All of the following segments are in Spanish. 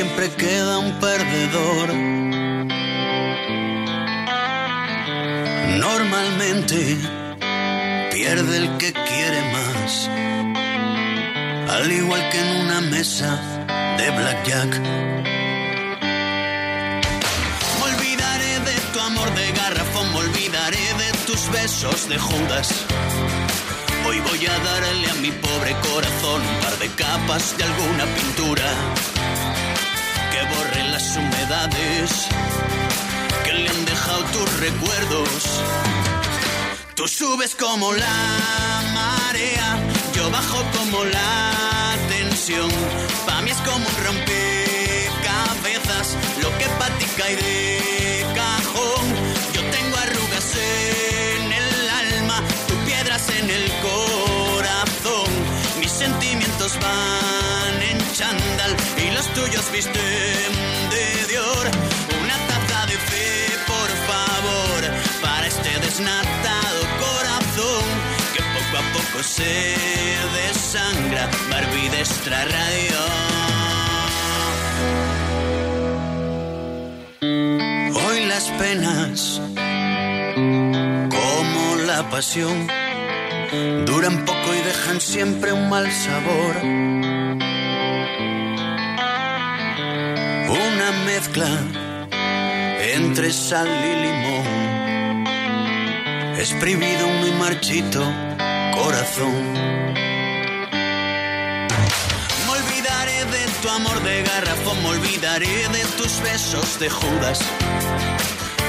Siempre queda un perdedor. Normalmente pierde el que quiere más, al igual que en una mesa de blackjack. Me olvidaré de tu amor de garrafón, me olvidaré de tus besos de Judas. Hoy voy a darle a mi pobre corazón un par de capas de alguna pintura que borre las humedades que le han dejado tus recuerdos. Tú subes como la marea, yo bajo como la tensión. Pa' mí es como un rompecabezas, lo que pa' ti cae de cajón. Yo tengo arrugas en van en chándal y los tuyos visten de Dior. Una taza de fe, por favor, para este desnatado corazón que poco a poco se desangra. Barbie de radio. Hoy las penas, como la pasión, duran poco y dejan siempre un mal sabor. Una mezcla entre sal y limón, exprimido un muy marchito corazón. Me olvidaré de tu amor de garrafón, me olvidaré de tus besos de Judas.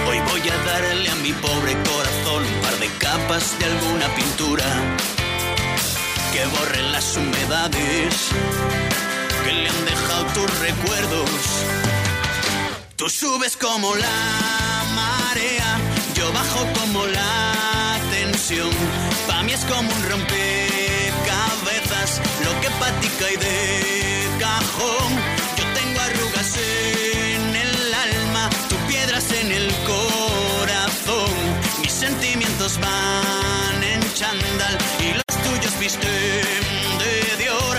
Hoy voy a darle a mi pobre corazón un par de capas de alguna pintura que borre las humedades que le han dejado tus recuerdos. Tú subes como la marea, yo bajo como la tensión. Pa' mí es como un rompecabezas, lo que pa' ti cae de cajón. van en chandal y los tuyos visten de Dior.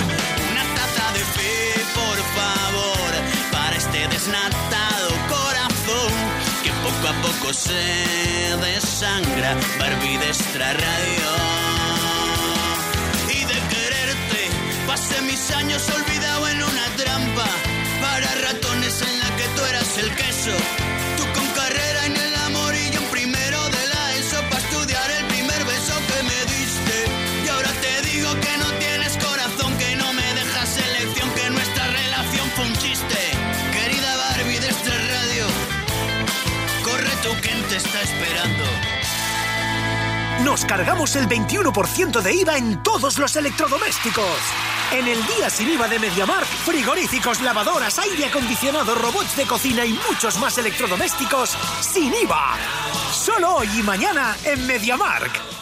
Una taza de fe, por favor, para este desnatado corazón que poco a poco se desangra. Barbie de extra radio. Y de quererte, pasé mis años olvidado en una trampa para ratones en la que tú eras el queso esperando? Nos cargamos el 21% de IVA en todos los electrodomésticos. En el día sin IVA de MediaMark, frigoríficos, lavadoras, aire acondicionado, robots de cocina y muchos más electrodomésticos sin IVA. Solo hoy y mañana en MediaMark.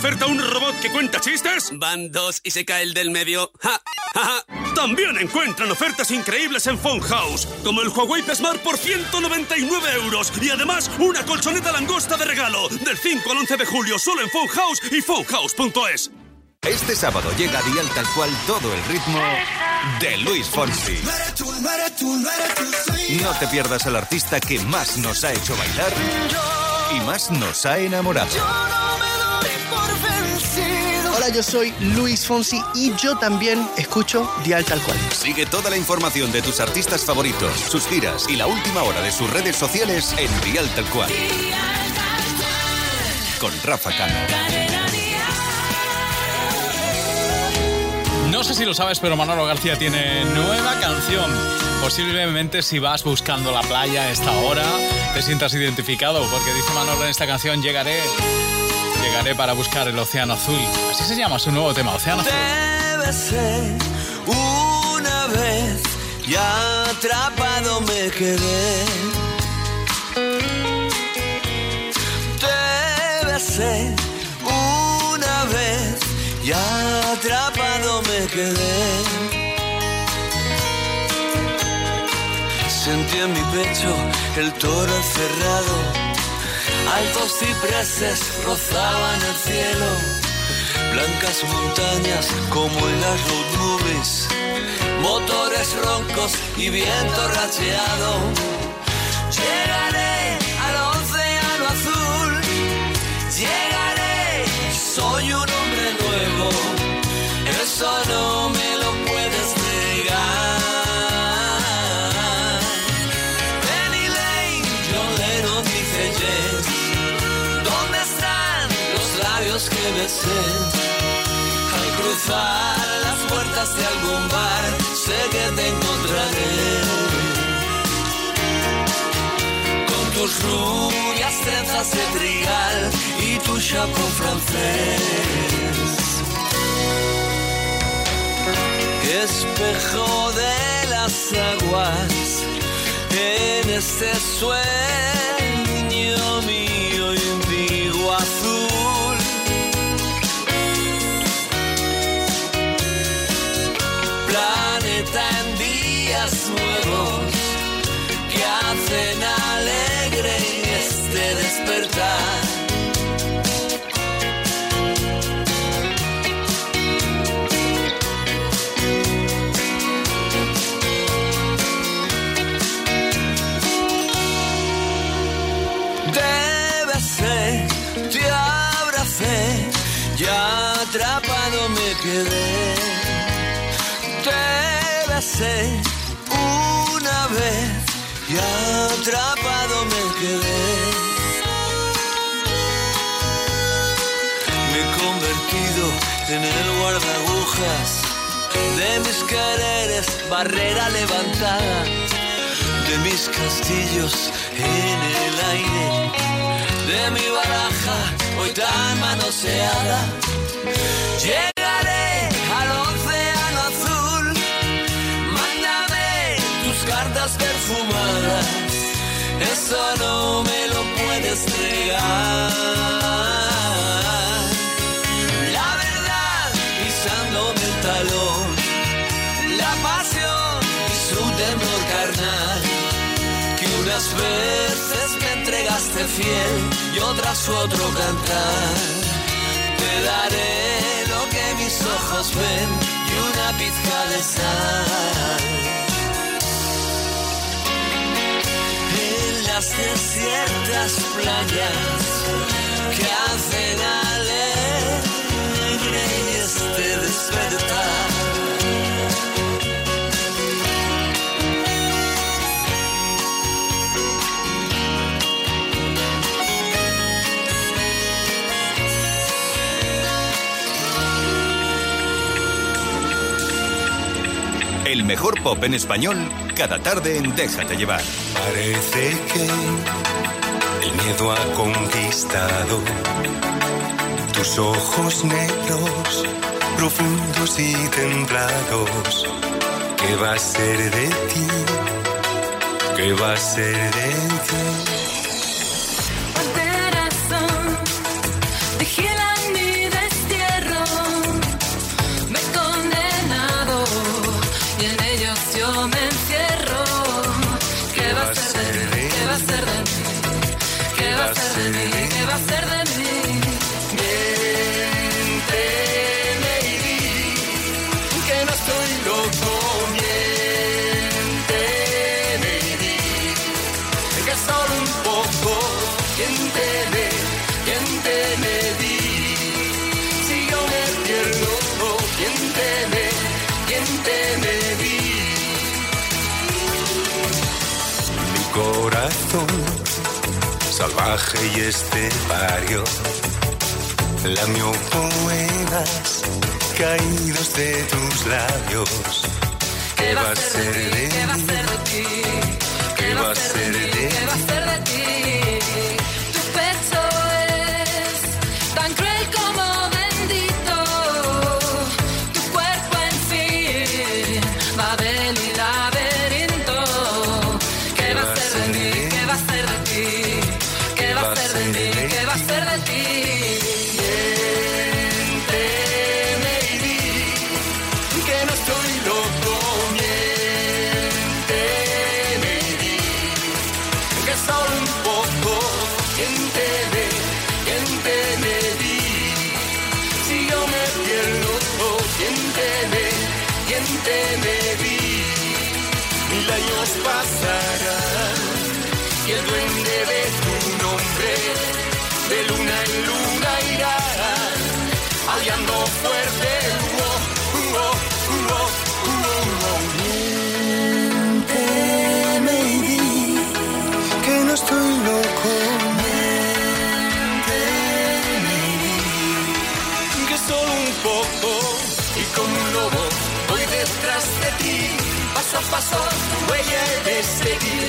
oferta un robot que cuenta chistes? Van dos y se cae el del medio. ¡Ja! ¡Ja! También encuentran ofertas increíbles en House, como el Huawei Smart por 199 euros y además una colchoneta langosta de regalo. Del 5 al 11 de julio solo en House y Fonhouse.es. Este sábado llega a Dial Tal Cual todo el ritmo de Luis Fonsi. No te pierdas al artista que más nos ha hecho bailar y más nos ha enamorado. Hola, yo soy Luis Fonsi y yo también escucho Dial Tal Cual. Sigue toda la información de tus artistas favoritos, sus giras y la última hora de sus redes sociales en Dial Tal Cual. Con Rafa Cano. No sé si lo sabes, pero Manolo García tiene nueva canción. Posiblemente si vas buscando la playa a esta hora, te sientas identificado, porque dice Manolo en esta canción, llegaré, llegaré para buscar el océano azul. Así se llama su nuevo tema, Océano Azul. Debe ser una vez ya atrapado me quedé. Debe ser una vez ya atrapado me quedé. Sentí en mi pecho el toro encerrado. Altos cipreses rozaban el cielo. Blancas montañas como en las road. Motores roncos y viento racheado. Llegaré al océano azul. Llegaré, soy un nuevo, eso no me que besé? Al cruzar las puertas de algún bar, sé que te encontraré. Con tus rubias trenzas de trigal y tu chapón francés. espejo de las aguas en este sueño mío indigo atrapado me quedé. Te besé una vez y atrapado me quedé. Me he convertido en el guardagujas de mis quereres, barrera levantada de mis castillos en el aire, de mi baraja hoy tan manoseada Llegaré al océano azul, mándame tus cartas perfumadas, eso no me lo puedes negar. fiel y otra otro cantar. Te daré lo que mis ojos ven y una pizca de sal. En las desiertas playas que hacen alegre este despertar El mejor pop en español cada tarde en Déjate llevar. Parece que el miedo ha conquistado tus ojos negros, profundos y templados. ¿Qué va a ser de ti? ¿Qué va a ser de ti? Y estepario. Lamio poemas caídos de tus labios. ¿Qué va a ser de ¿Qué va a ser de ti? ¿Qué va a y el duende de tu nombre de luna en luna irá aullando fuerte. Uh, uh, uh, uh, uh, y di que no estoy loco. Y di que solo un poco y como un lobo voy detrás de ti. Paso a paso huella de seguir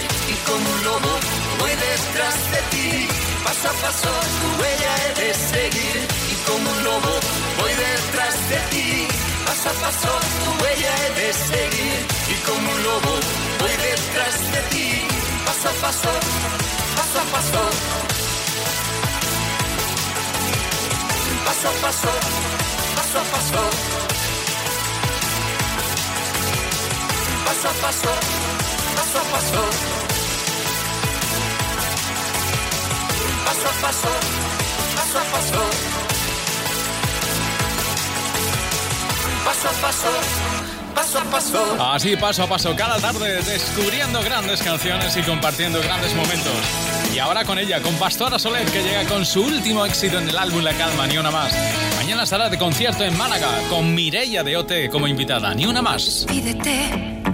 como un lobo voy detrás de ti. Paso a paso tu huella he de seguir y como un lobo voy detrás de ti. Paso a paso tu huella he de seguir y como un lobo voy detrás de ti. Paso a paso, paso a paso. Paso a paso, paso a paso. Paso a paso, paso a paso. Paso a paso, paso a paso. Paso a paso, paso a paso. Así paso a paso, cada tarde descubriendo grandes canciones y compartiendo grandes momentos. Y ahora con ella, con Pastora Soler, que llega con su último éxito en el álbum La Calma, Ni Una Más. Mañana estará de concierto en Málaga, con Mireia de OT como invitada. Ni Una Más. Pídete,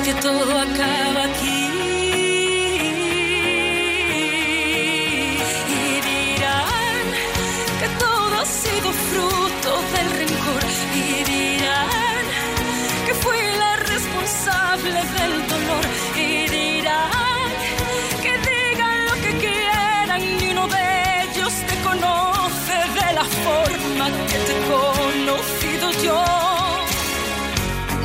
que todo acaba aquí. Y dirán que todo ha sido fruto del rencor. Y dirán que fui la responsable del dolor. Y dirán que digan lo que quieran, ni uno de ellos te conoce de la forma que te he conocido yo.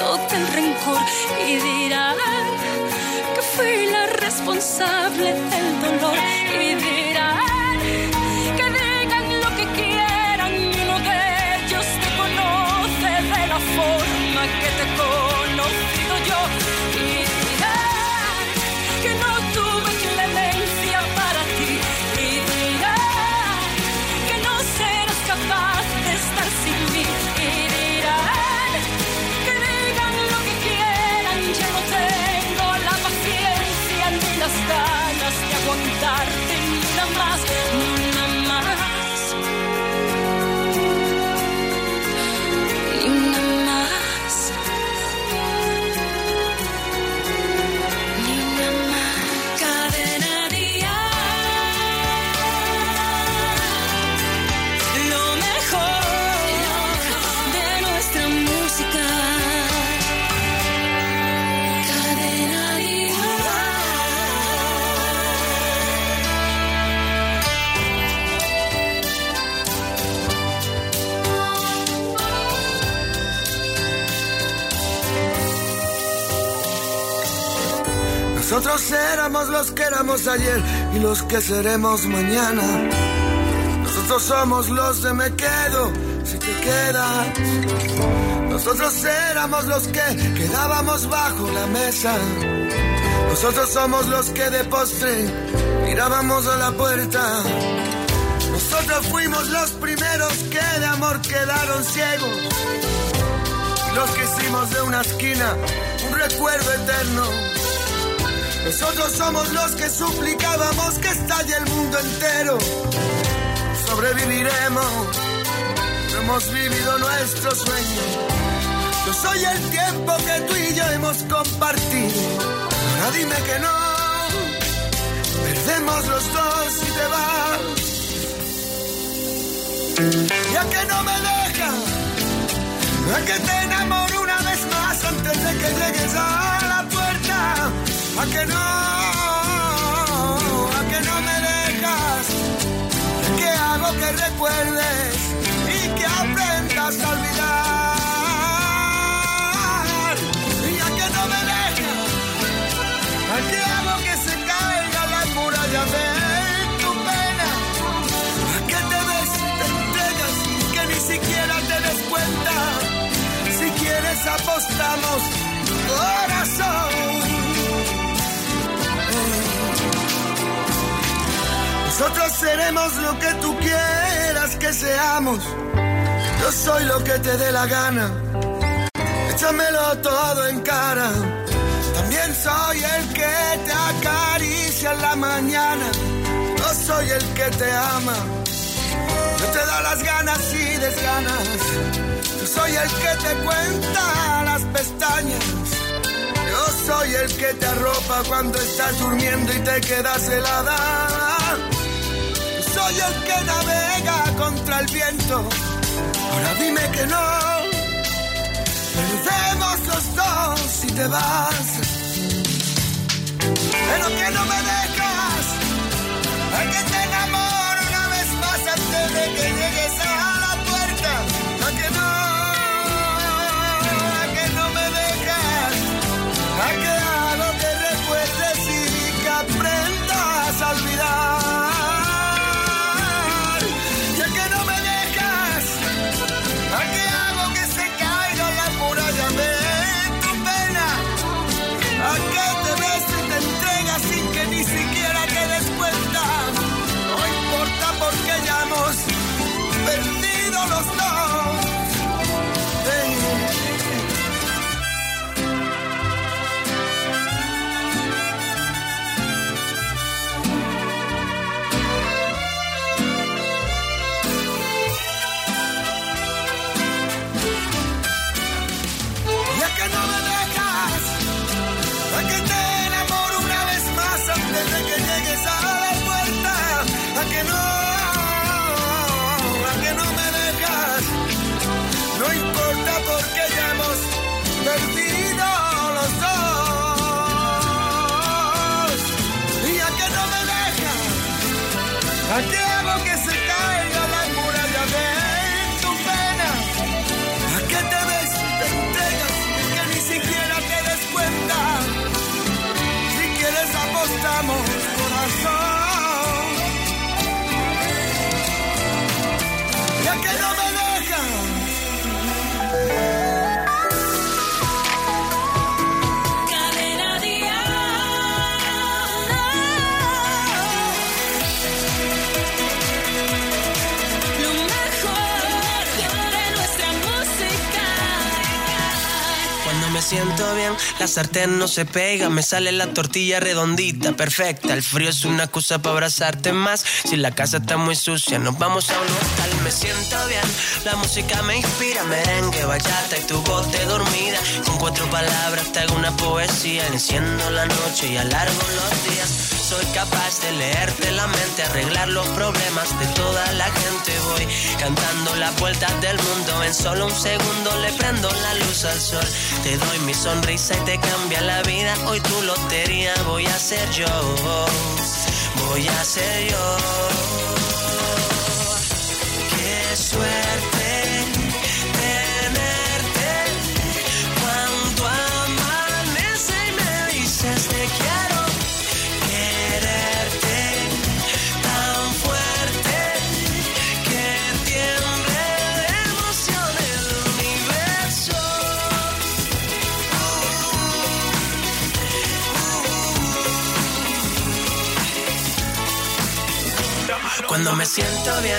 Fruto del rencor y dirán que fui la responsable del dolor y dirán Nosotros éramos los que éramos ayer y los que seremos mañana. Nosotros somos los de me quedo si te quedas. Nosotros éramos los que quedábamos bajo la mesa. Nosotros somos los que de postre mirábamos a la puerta. Nosotros fuimos los primeros que de amor quedaron ciegos. Los que hicimos de una esquina un recuerdo eterno. Nosotros somos los que suplicábamos que estalle el mundo entero. Sobreviviremos, hemos vivido nuestro sueño. Yo soy el tiempo que tú y yo hemos compartido. Ahora dime que no, perdemos los dos y te vas. Ya que no me dejas, a que te enamoro una vez más antes de que llegues a la puerta. A que no, a que no me dejas, que hago que recuerdes y que aprendas a olvidar. Y a que no me dejas, a que hago que se caiga la muralla de tu pena. Que te des te entregas, que ni siquiera te des cuenta. Si quieres apostamos, corazón. Nosotros seremos lo que tú quieras que seamos. Yo soy lo que te dé la gana. Échamelo todo en cara. También soy el que te acaricia en la mañana. Yo soy el que te ama. Yo te da las ganas y desganas. Yo soy el que te cuenta las pestañas. Yo soy el que te arropa cuando estás durmiendo y te quedas helada. Soy el que navega contra el viento. Ahora dime que no. Perdemos los dos si te vas. Pero que no me dejas. A que te enamoro una vez más antes de que llegues me siento bien, la sartén no se pega, me sale la tortilla redondita, perfecta. El frío es una excusa para abrazarte más. Si la casa está muy sucia, nos vamos a un hotel. Me siento bien, la música me inspira, merengue, bachata y tu voz de dormida. Con cuatro palabras te hago una poesía, enciendo la noche y alargo los días. Soy capaz de leerte la mente, arreglar los problemas de toda la gente. Voy cantando las vueltas del mundo, en solo un segundo le prendo la luz al sol. Te doy mi sonrisa y te cambia la vida. Hoy tu lotería voy a ser yo. Voy a ser yo. Cuando me siento bien,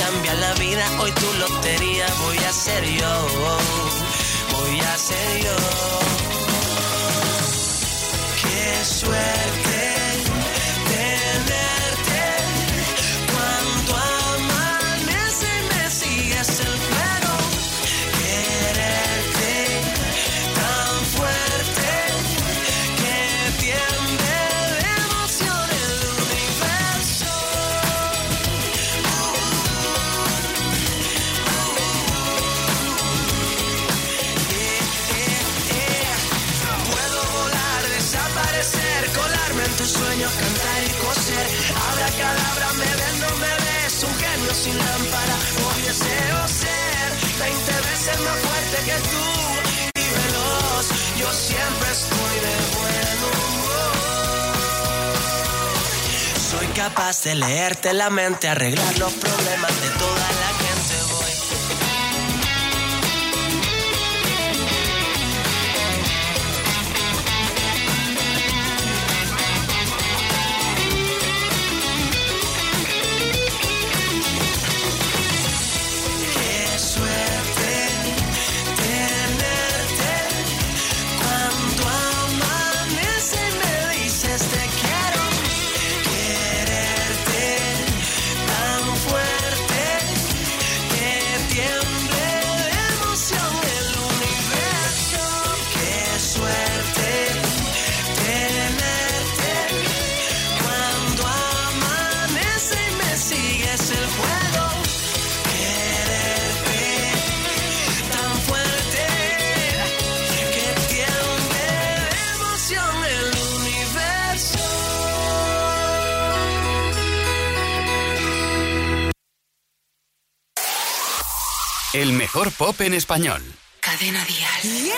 cambia la vida. Hoy tu lotería voy a ser yo. Voy a ser yo. Qué suerte leerte la mente, arreglar los problemas de toda en español. Cadena Dial.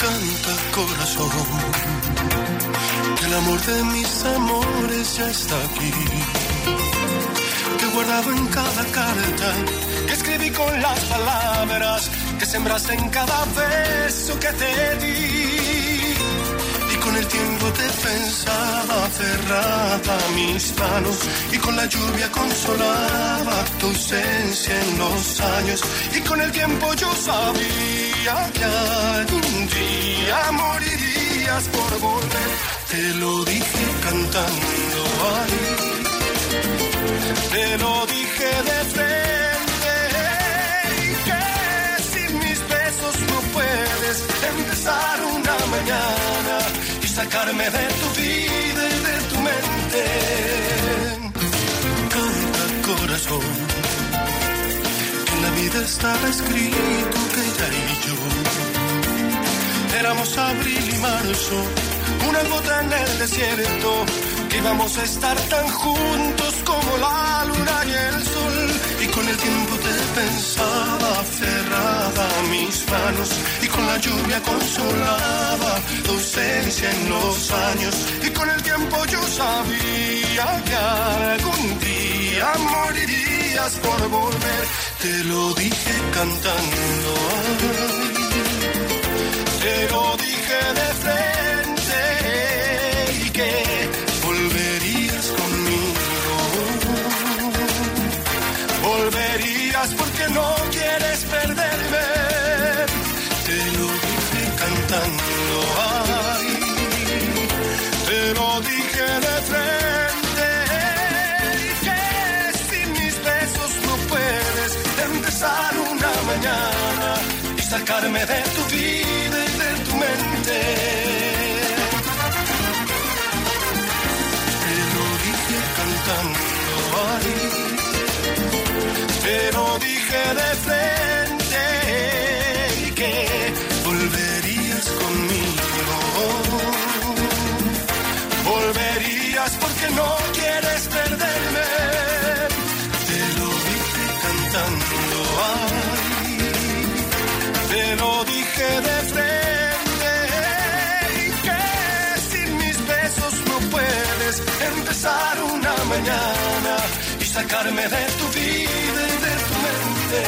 Canta corazón, que el amor de mis amores ya está aquí. Te he guardado en cada carta que escribí con las palabras que sembraste en cada beso que te di. Con el tiempo te pensaba cerrada mis manos y con la lluvia consolaba tu ausencia en los años. Y con el tiempo yo sabía que algún día morirías por volver. Te lo dije cantando ahí, te lo dije de frente. y que sin mis besos no puedes empezar una mañana sacarme de tu vida y de tu mente. Canta corazón, en la vida estaba escrito que ella y yo éramos abril y marzo, una gota en el desierto íbamos a estar tan juntos como la luna y el sol. Y con el tiempo te pensaba cerrada mis manos y con la lluvia consolaba tu ausencia en los años. Y con el tiempo yo sabía que algún día morirías por volver. Te lo dije cantando. Te lo dije de frente sacarme de sacarme de tu vida y de tu mente.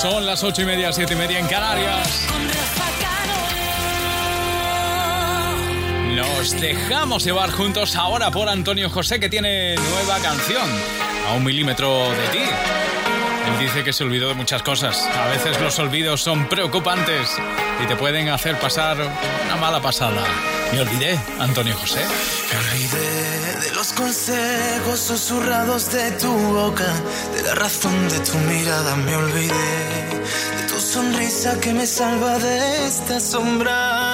Son las ocho y media, siete y media en Canarias. Nos dejamos llevar juntos ahora por Antonio José que tiene nueva canción, a un milímetro de ti. Él dice que se olvidó de muchas cosas. A veces los olvidos son preocupantes y te pueden hacer pasar una mala pasada. Me olvidé, Antonio José. Me olvidé de los consejos susurrados de tu boca, de la razón de tu mirada. Me olvidé de tu sonrisa que me salva de esta sombra.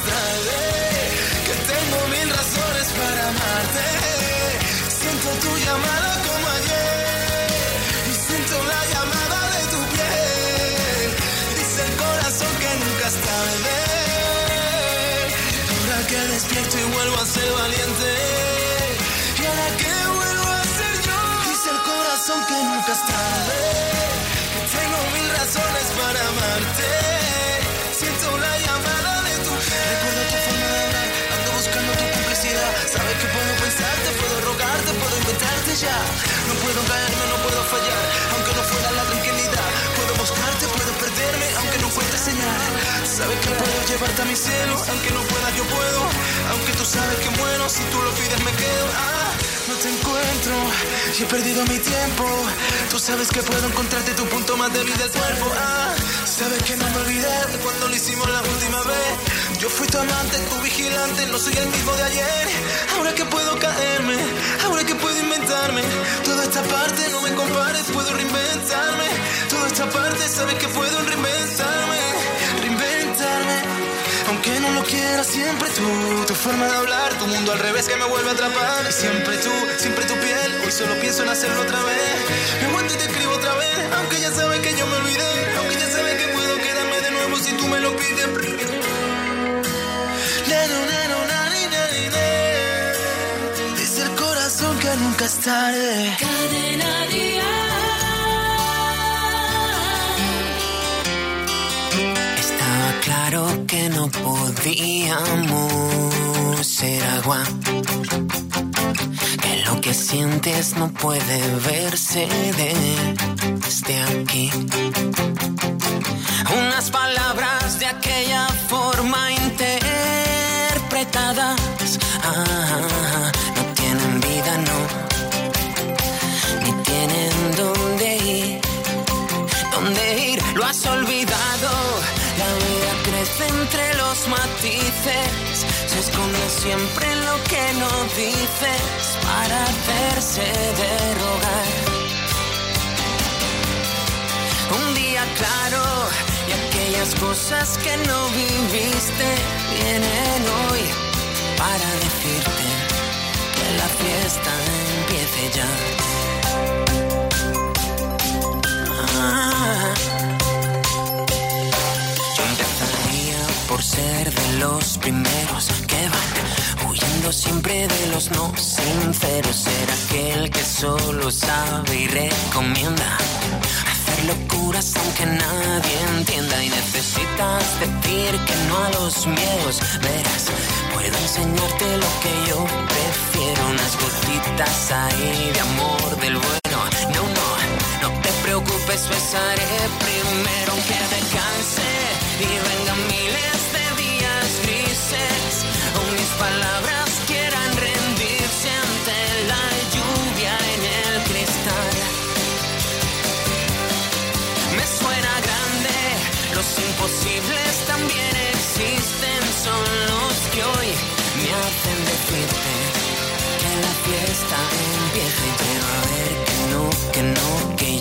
que tengo mil razones para amarte. Siento tu llamada como ayer y siento la llamada de tu piel. Dice el corazón que nunca es tarde. Ahora que despierto y vuelvo a ser valiente. Y ahora que vuelvo a ser yo. Dice el corazón que nunca es tarde. No puedo caerme, no puedo fallar, aunque no fuera la tranquilidad. Puedo buscarte, puedo perderme, aunque no encuentre señal. Sabes que puedo llevarte a mi cielo, aunque no pueda, yo puedo. Aunque tú sabes que muero, si tú lo pides, me quedo. Ah, no te encuentro y he perdido mi tiempo. Tú sabes que puedo encontrarte tu punto más débil del cuerpo. Ah, sabes que no me olvidé de cuando lo hicimos la última vez. Yo fui tu amante, tu vigilante, no soy el mismo de ayer. Ahora que puedo caerme, ahora que puedo inventarme. Toda esta parte no me compares, puedo reinventarme. Toda esta parte sabes que puedo reinventarme, reinventarme. Aunque no lo quiera, siempre tú, tu forma de hablar, tu mundo al revés que me vuelve a atrapar. Siempre tú, siempre tu piel, hoy solo pienso en hacerlo otra vez. Me aguanto y te escribo otra vez, aunque ya sabes que yo me olvidé. Me lo nani, ne. Dice el corazón que nunca es tarde. Cadena Estaba claro que no podíamos ser agua. Que lo que sientes no puede verse desde aquí. Unas palabras de aquella forma interpretadas ah, no tienen vida, no. Ni tienen dónde ir dónde ir, lo has olvidado. La vida crece entre los matices, se esconde siempre en lo que no dices para hacerse de rogar. Claro y aquellas cosas que no viviste vienen hoy para decirte que la fiesta empiece ya. Ah. Yo empezaría por ser de los primeros que van huyendo siempre de los no sinceros. Ser aquel que solo sabe y recomienda locuras aunque nadie entienda. Y necesitas decir que no a los miedos. Verás, puedo enseñarte lo que yo prefiero. Unas gotitas ahí de amor del bueno. No, no, no te preocupes, besaré primero aunque te canse y vengan miles de días grises o mis palabras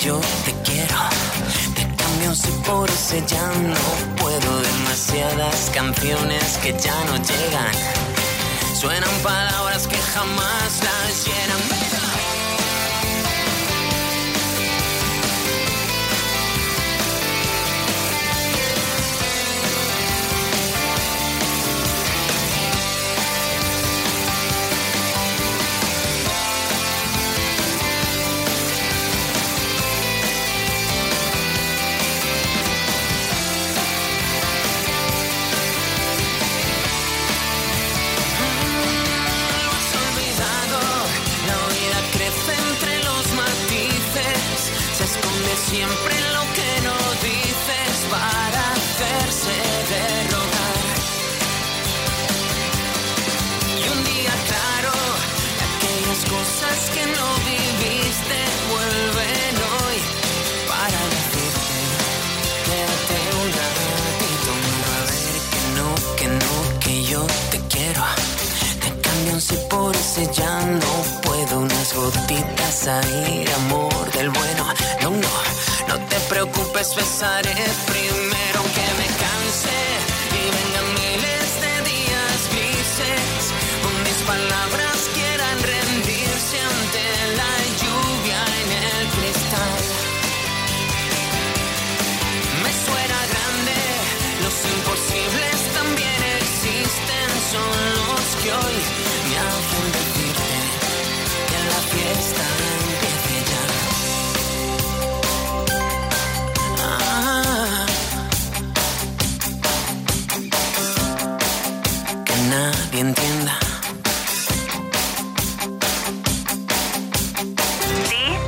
yo te quiero. Te cambio sí por ese ya no puedo. Demasiadas canciones que ya no llegan. Suenan palabras que jamás las llenan. Ahí, amor del bueno. No, no, no te preocupes, besaré primero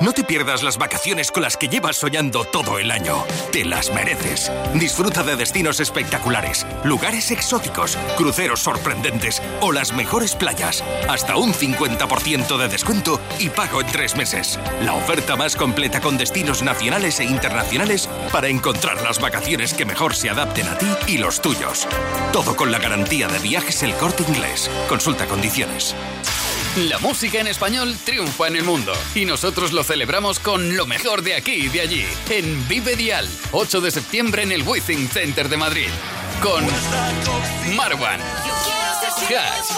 No te pierdas las vacaciones con las que llevas soñando todo el año. Te las mereces. Disfruta de destinos espectaculares, lugares exóticos, cruceros sorprendentes o las mejores playas. Hasta un 50% de descuento y pago en tres meses. La oferta más completa con destinos nacionales e internacionales para encontrar las vacaciones que mejor se adapten a ti y los tuyos. Todo con la garantía de viajes El Corte Inglés. Consulta condiciones. La música en español triunfa en el mundo y nosotros lo celebramos con lo mejor de aquí y de allí en Vive Dial, 8 de septiembre en el Withing Center de Madrid con Marwan, Hash,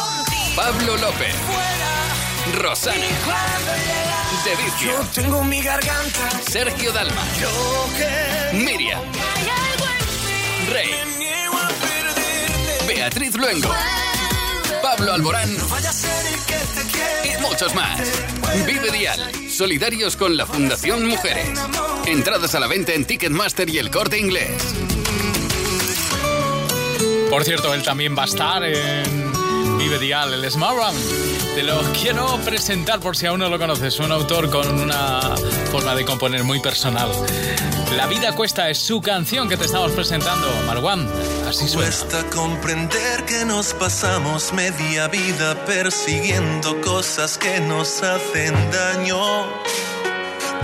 Pablo López, Rosana, Dedicio, tengo mi garganta. Sergio Dalma, Miriam, Rey, Beatriz Luengo. Pablo Alborán y muchos más. Vive Dial, solidarios con la Fundación Mujeres. Entradas a la venta en Ticketmaster y el corte inglés. Por cierto, él también va a estar en Vive Dial, el Smart. Te lo quiero presentar por si aún no lo conoces. Un autor con una forma de componer muy personal. La vida cuesta es su canción que te estamos presentando, Marwan. Así suena. Cuesta comprender que nos pasamos media vida persiguiendo cosas que nos hacen daño.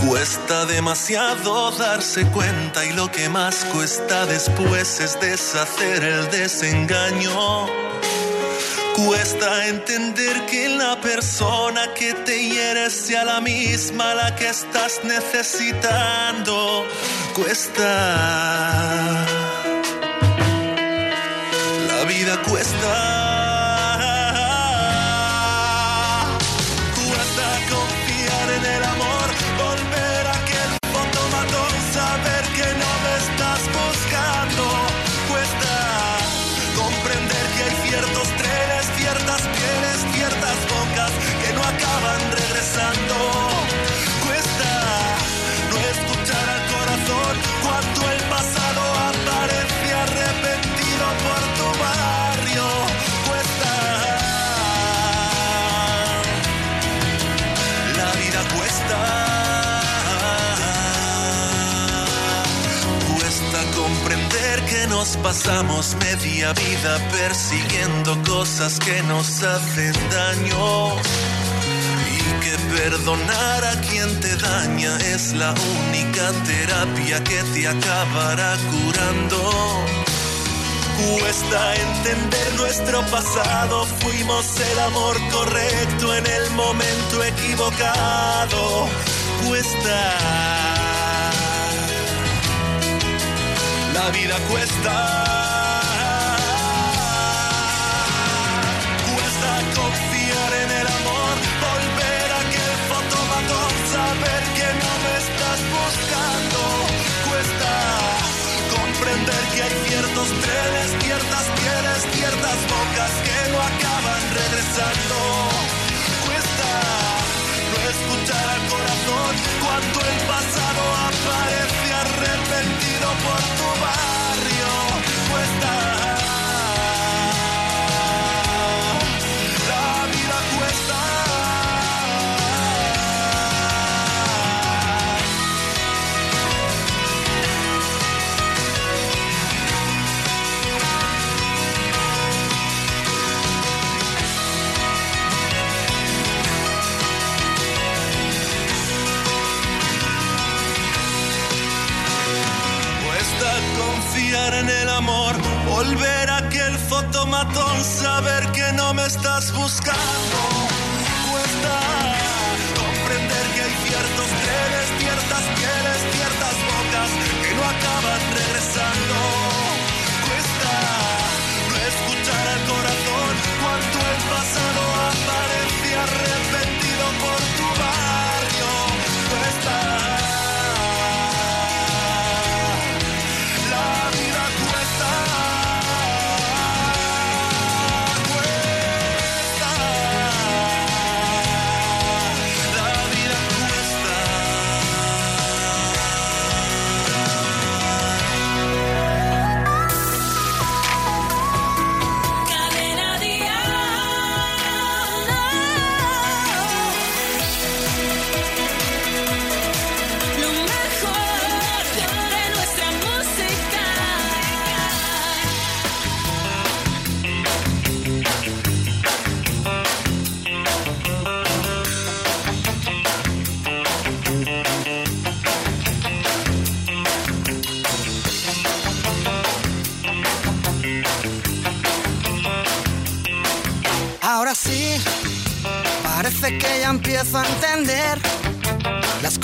Cuesta demasiado darse cuenta y lo que más cuesta después es deshacer el desengaño. Cuesta entender que la persona que te hiere sea la misma la que estás necesitando. Cuesta. La vida cuesta. Cuesta pasamos media vida persiguiendo cosas que nos hacen daño. Y que perdonar a quien te daña es la única terapia que te acabará curando. Cuesta entender nuestro pasado, fuimos el amor correcto en el momento equivocado. Cuesta. La vida cuesta. Fotomatón, saber que no me estás buscando. Cuesta comprender que hay ciertos trenes, ciertas pieles, ciertas bocas que no acaban regresando.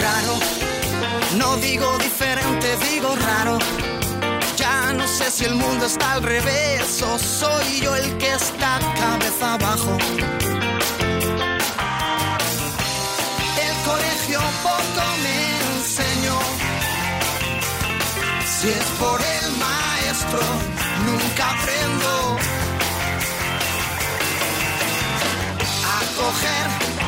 Raro, no digo diferente, digo raro. Ya no sé si el mundo está al revés o soy yo el que está cabeza abajo. El colegio poco me enseñó. Si es por el maestro, nunca aprendo a coger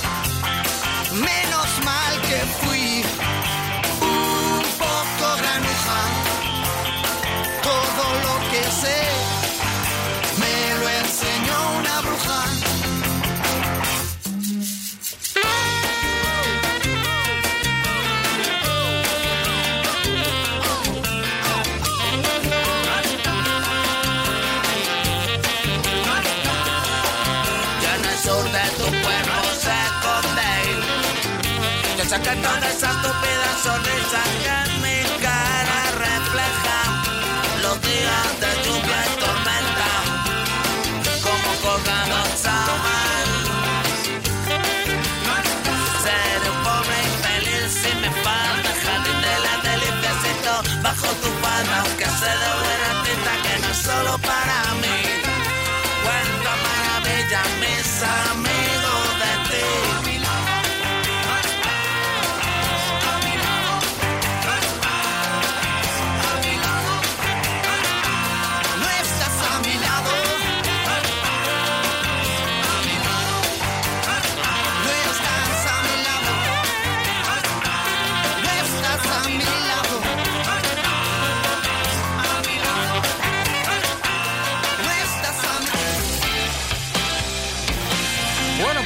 Maravilla, mis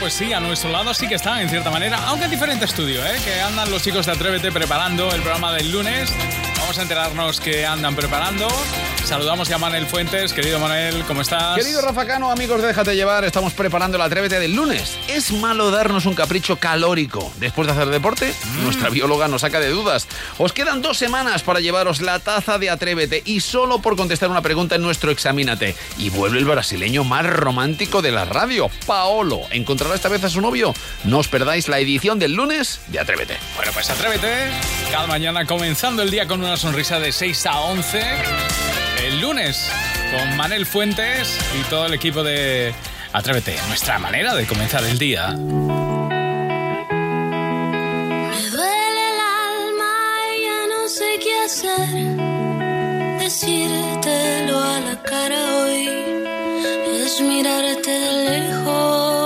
pues sí, a nuestro lado sí que están, en cierta manera, aunque en diferente estudio, ¿eh? que andan los chicos de Atrévete preparando el programa del lunes. Vamos a enterarnos qué andan preparando. Saludamos ya a Manel Fuentes. Querido Manel, ¿cómo estás? Querido Rafa Cano, amigos de Déjate Llevar, estamos preparando el Atrévete del lunes. ¿Es malo darnos un capricho calórico después de hacer deporte? Nuestra bióloga nos saca de dudas. Os quedan dos semanas para llevaros la taza de Atrévete y solo por contestar una pregunta en nuestro Examínate. Y vuelve el brasileño más romántico de la radio, Paolo. ¿Encontrará esta vez a su novio? No os perdáis la edición del lunes de Atrévete. Bueno, pues Atrévete. Cada mañana comenzando el día con una sonrisa de 6 a 11. El lunes con Manel Fuentes y todo el equipo de Atrévete. Nuestra manera de comenzar el día. Me duele el alma y ya no sé qué hacer. Decírtelo a la cara hoy es mirarte de lejos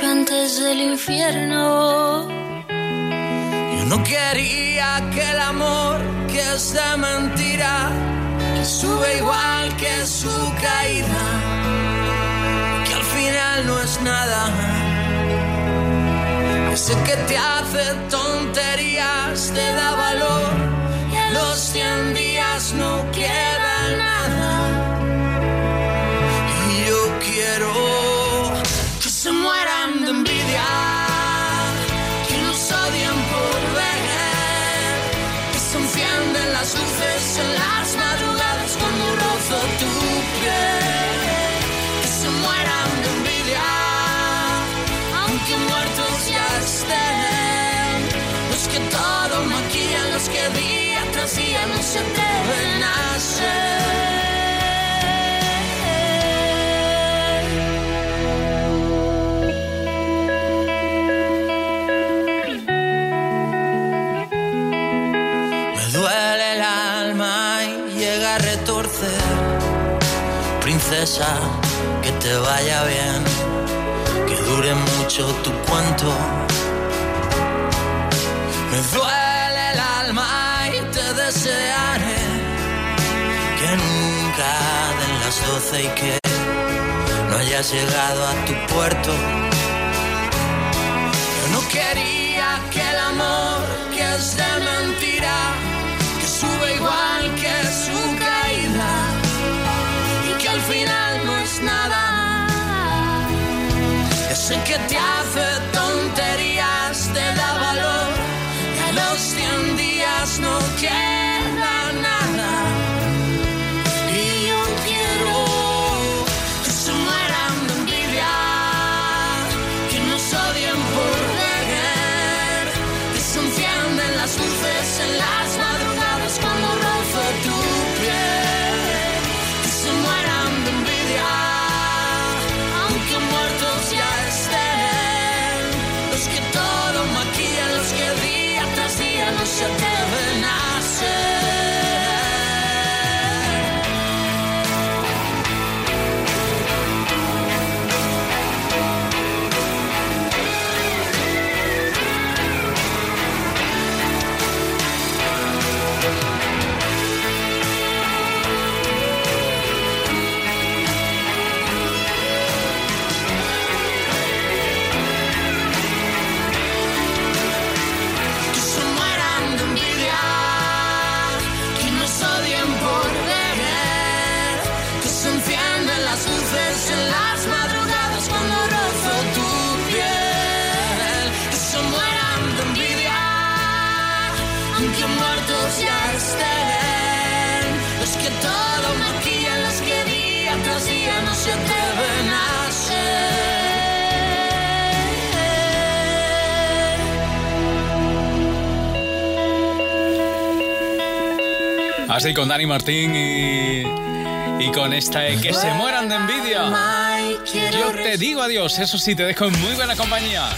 mucho antes del infierno. Yo no quería que el amor que es de mentira que sube igual que su caída, que al final no es nada. Ese que te hace tonterías te da valor y a los 100 días no queda no se atreven ser. Me duele el alma y llega a retorcer. Princesa, que te vaya bien, que dure mucho tu cuento. Me duele que nunca den las doce y que no hayas llegado a tu puerto. Yo no quería que el amor que es de mentira, que sube igual que su caída y que al final no es nada. Ese que te hace Así con Dani Martín y, y con esta de que se mueran de envidia. Yo te digo adiós, eso sí, te dejo en muy buena compañía.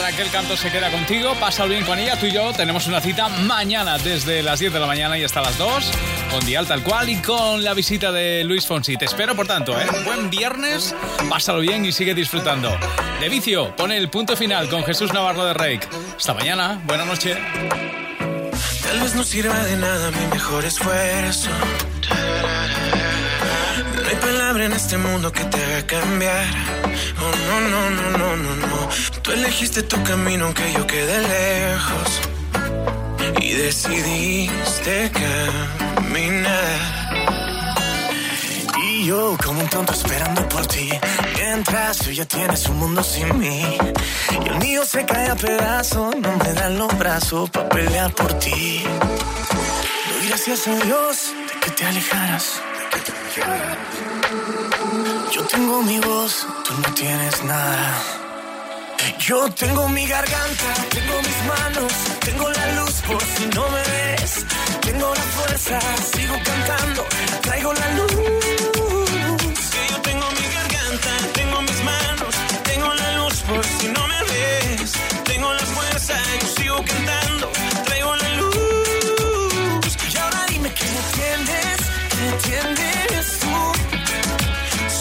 Raquel Canto se queda contigo, pasa bien con ella, tú y yo tenemos una cita mañana desde las 10 de la mañana y hasta las 2 con Dial tal cual y con la visita de Luis Fonsi. Te espero por tanto, ¿eh? Buen viernes, pásalo bien y sigue disfrutando. De vicio, pone el punto final con Jesús Navarro de Reik. Hasta mañana, buena noche. Tal vez no sirva de nada mi mejor esfuerzo. No hay palabra en este mundo que te haga cambiar. Oh, no, no, no, no, no, no. Tú elegiste tu camino aunque yo quedé lejos. Y decidiste caminar. Y yo como un tonto esperando por ti. Mientras tú ya tienes un mundo sin mí. Y el mío se cae a pedazos. No me dan los brazos para pelear por ti. Doy gracias a Dios de que te alejaras. Yo tengo mi voz, tú no tienes nada. Yo tengo mi garganta, tengo mis manos, tengo la luz por si no me ves. Tengo la fuerza, sigo cantando, traigo la luz. por si no me ves. Tengo la fuerza, yo sigo cantando. Traigo la luz. Y ahora dime que entiendes, que entiendes tú.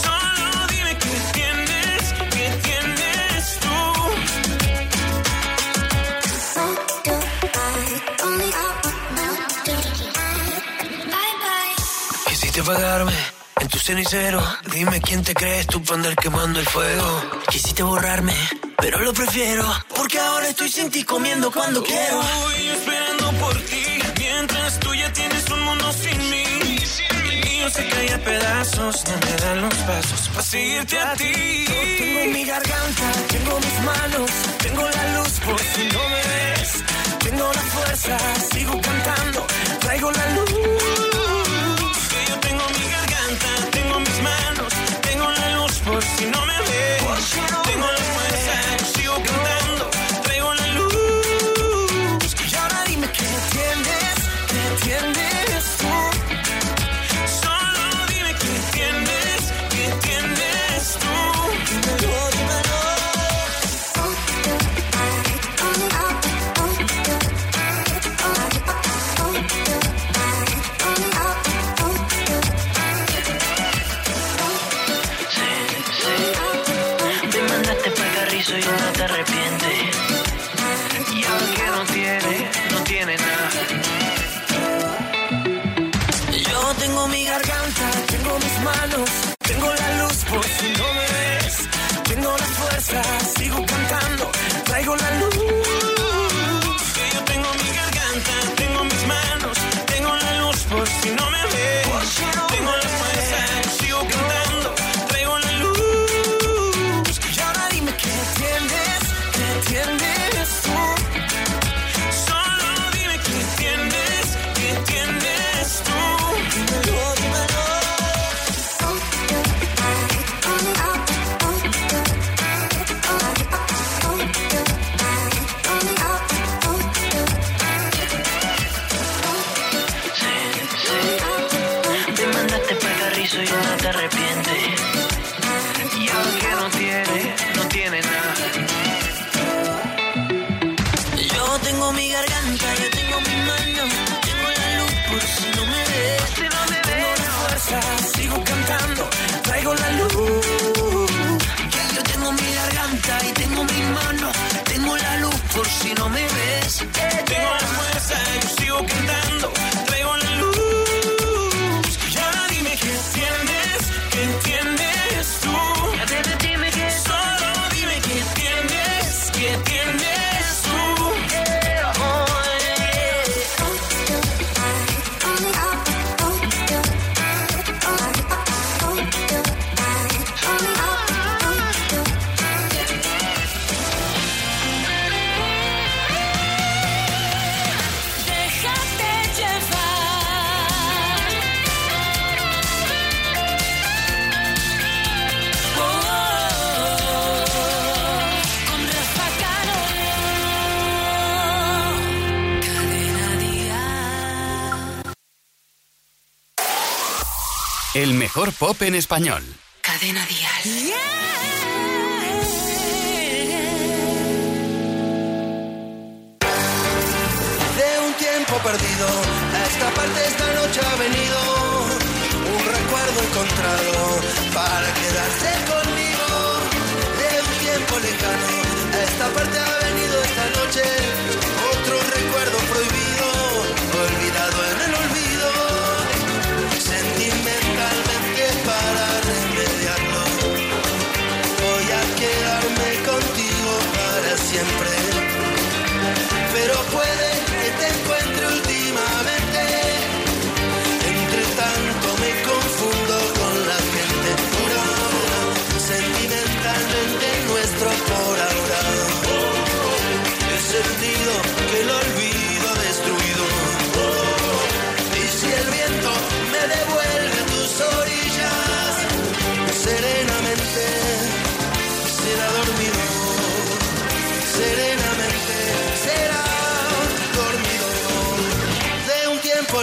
Solo dime que entiendes, que entiendes tú. So do I, only I Quisiste pagarme tu cenicero. Dime quién te crees tú para andar quemando el fuego. Quisiste borrarme, pero lo prefiero. Porque ahora estoy sin ti comiendo cuando quiero. Voy esperando por ti. Mientras tú ya tienes un mundo sin mí. Se cae pedazos. No me dan los pasos para seguirte a ti. Yo tengo mi garganta, tengo mis manos. Tengo la luz por si no me ves. Tengo la fuerza, sigo cantando. Traigo la luz. si no me ves. Tengo la mejor pop en español. Cadena Díaz. De un tiempo perdido, a esta parte esta noche ha venido un recuerdo encontrado para quedarse conmigo. De un tiempo lejano, a esta parte ha venido esta noche otro recuerdo prohibido.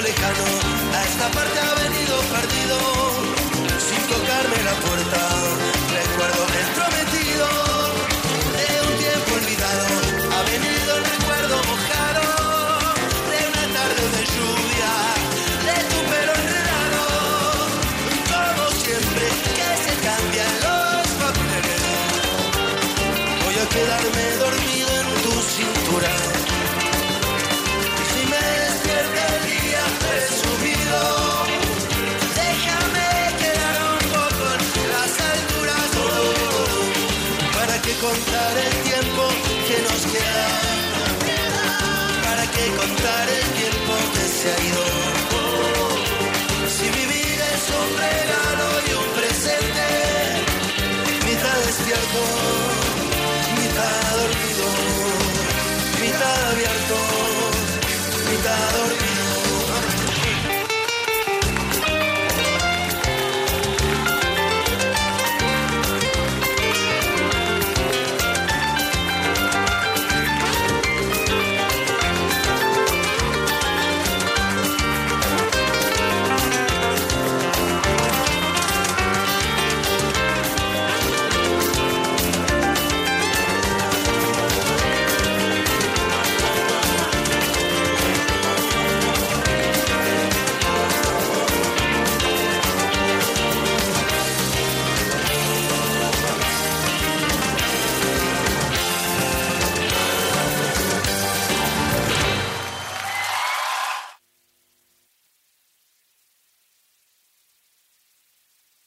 lejano, a esta parte ha venido perdido, sin tocarme la puerta. aguantar el tiempo que se ha ido. Si mi vida es un regalo y un presente, mitad es.